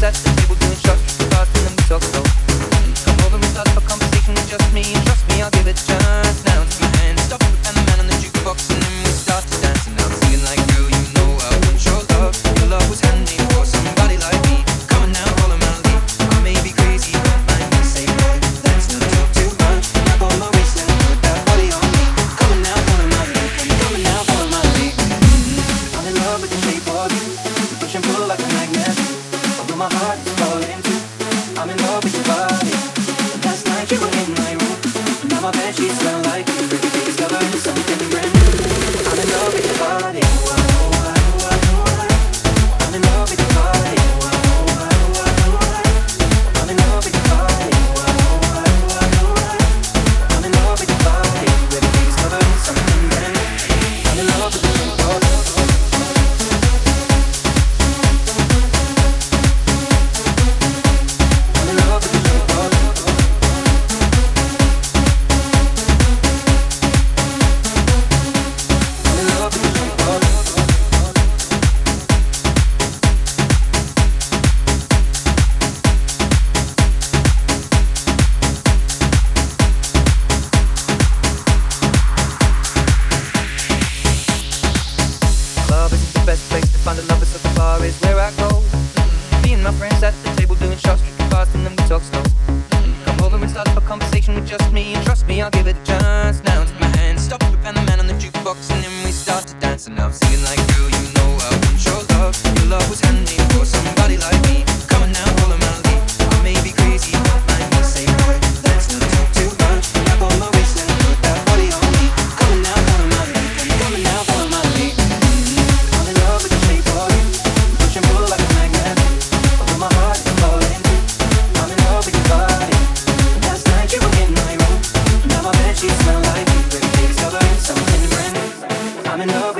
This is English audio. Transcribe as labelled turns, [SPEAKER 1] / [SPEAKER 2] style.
[SPEAKER 1] That's the people doing structure. Last night you were in my room. Now my bed sheets smell like you. Every day discovering something brand new. Best place to find a lover so far is where I go. Me and my friends at the table doing shots, drinking fast, and then we talk slow. Come over and start up a conversation with just me, and trust me, I'll give it a chance. Now it's my love.